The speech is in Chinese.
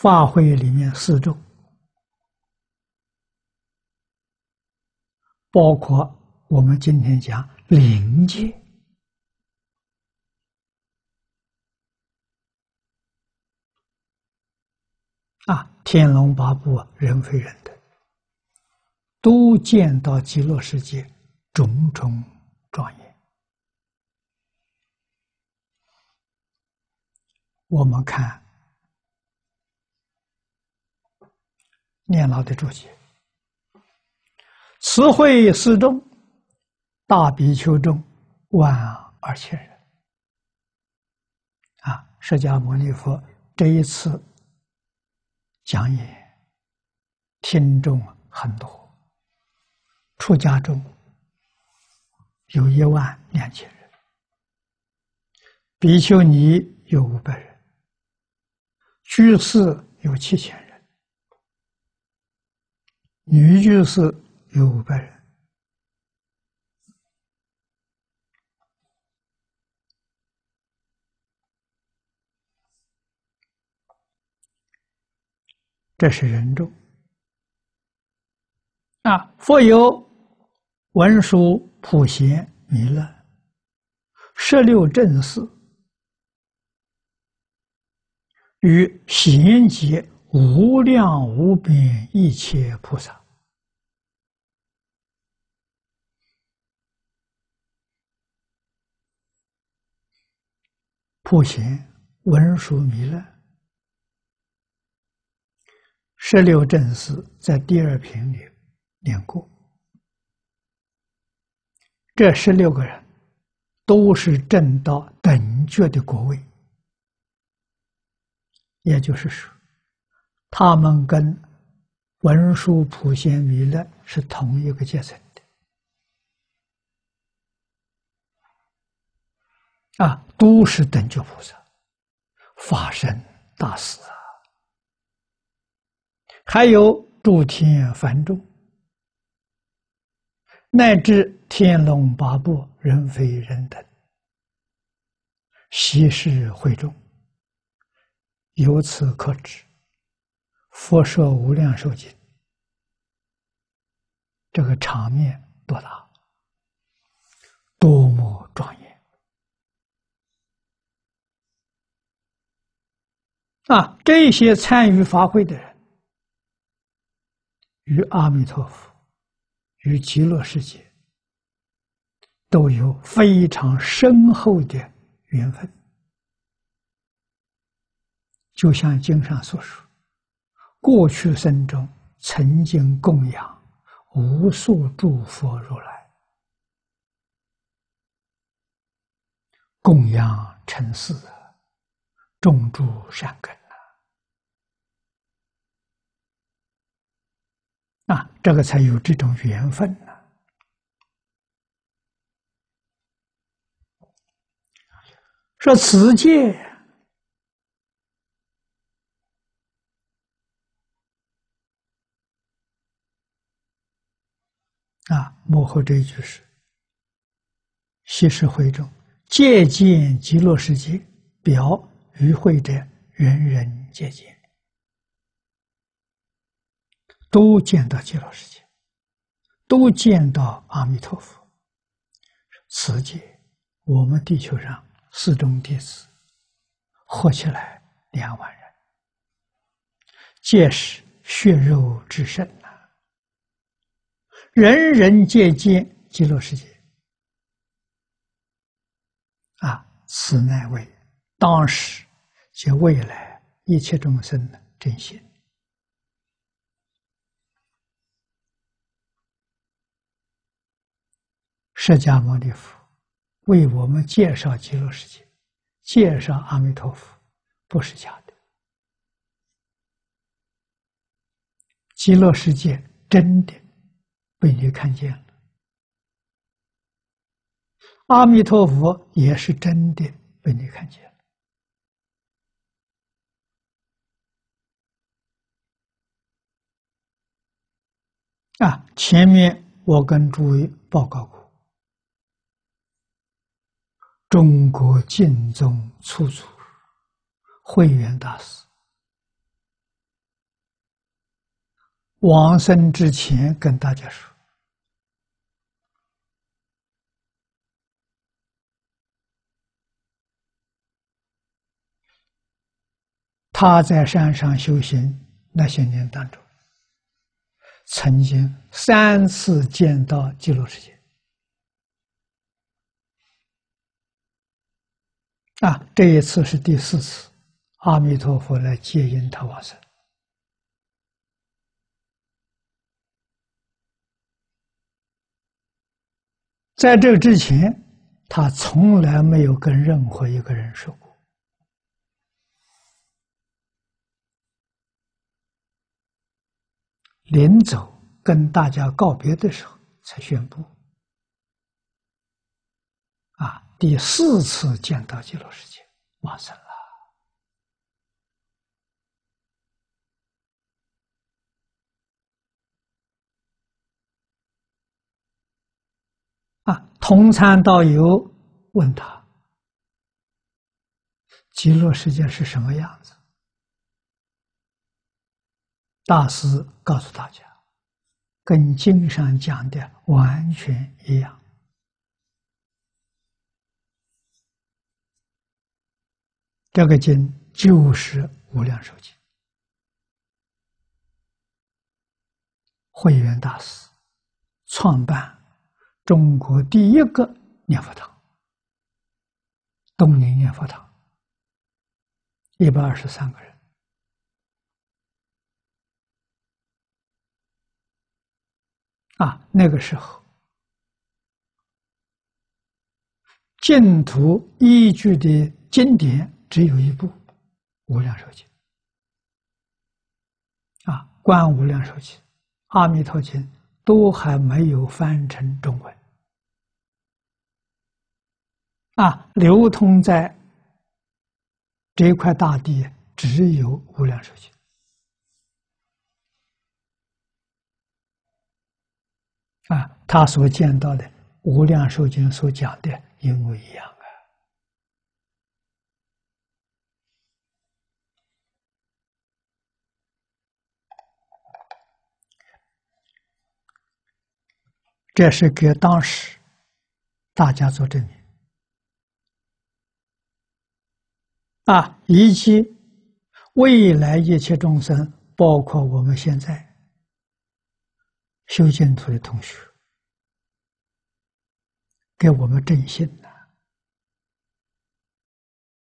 法会里面四种，包括我们今天讲灵界。啊，天龙八部人非人的，都见到极乐世界种种庄严。我们看念老的注解：“慈惠四中，大比丘众万二千人。”啊，释迦牟尼佛这一次讲演，听众很多，出家中有一万两千人，比丘尼有五百人。居士有七千人，女居士有五百人，这是人众。啊，佛有文殊、普贤、弥勒、十六正士。与贤劫无量无边一切菩萨，普贤文殊弥勒十六正士，在第二品里念过。这十六个人都是正道等觉的国位。也就是说，他们跟文殊、普贤、弥勒是同一个阶层的，啊，都是等觉菩萨、法身大士啊，还有诸天梵众，乃至天龙八部、人非人等，悉是会众。由此可知，佛说无量寿经，这个场面多大，多么庄严啊！这些参与法会的人，与阿弥陀佛、与极乐世界，都有非常深厚的缘分。就像经上所说，过去生中曾经供养无数诸佛如来，供养成事，种诸善根呐，啊，这个才有这种缘分呢。说此界。啊，幕后这一句是：西施会中借见极乐世界，表与会者人人皆见，都见到极乐世界，都见到阿弥陀佛。此界，我们地球上四众弟子合起来两万人，皆是血肉之身。人人皆见极乐世界啊！此乃为当时及未来一切众生的真心。释迦牟尼佛为我们介绍极乐世界，介绍阿弥陀佛，不是假的。极乐世界真的。被你看见了，阿弥陀佛也是真的被你看见了。啊，前面我跟诸位报告过，中国净宗初祖慧远大师往生之前跟大家说，他在山上修行那些年当中，曾经三次见到极乐世界。啊，这一次是第四次，阿弥陀佛来接引他往生。在这之前，他从来没有跟任何一个人说过。临走跟大家告别的时候，才宣布。啊，第四次见到极乐世界，往生了。啊，同参道友问他：“极乐世界是什么样子？”大师告诉大家：“跟经上讲的完全一样。这个经就是《无量寿经》，慧远大师创办。”中国第一个念佛堂，东宁念佛堂，一百二十三个人啊。那个时候，净土依据的经典只有一部《无量寿经》啊，《观无量寿经》《阿弥陀经》都还没有翻成中文。啊，流通在这一块大地只有无量寿经啊，他所见到的无量寿经所讲的一模一样啊。这是给当时大家做证明。啊，以及未来一切众生，包括我们现在修净土的同学，给我们振兴的。